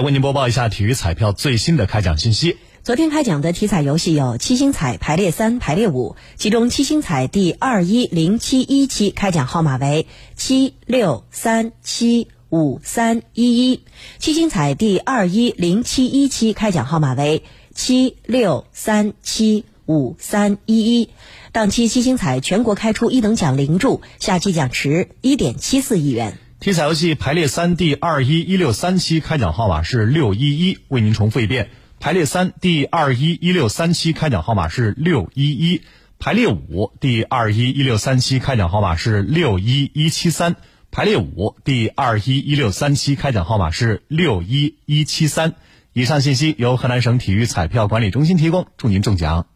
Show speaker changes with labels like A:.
A: 为您播报一下体育彩票最新的开奖信息。
B: 昨天开奖的体彩游戏有七星彩排列三、排列五，其中七星彩第二一零七一期开奖号码为七六三七五三一一；七星彩第二一零七一期开奖号码为七六三七五三一一。当期七星彩全国开出一等奖零注，下期奖池一点七四亿元。
A: 体彩游戏排列三第二一一六三期开奖号码是六一一，为您重复一遍。排列三第二一一六三期开奖号码是六一一，排列五第二一一六三期开奖号码是六一一七三，排列五第二一一六三期开奖号码是六一一七三。以上信息由河南省体育彩票管理中心提供，祝您中奖。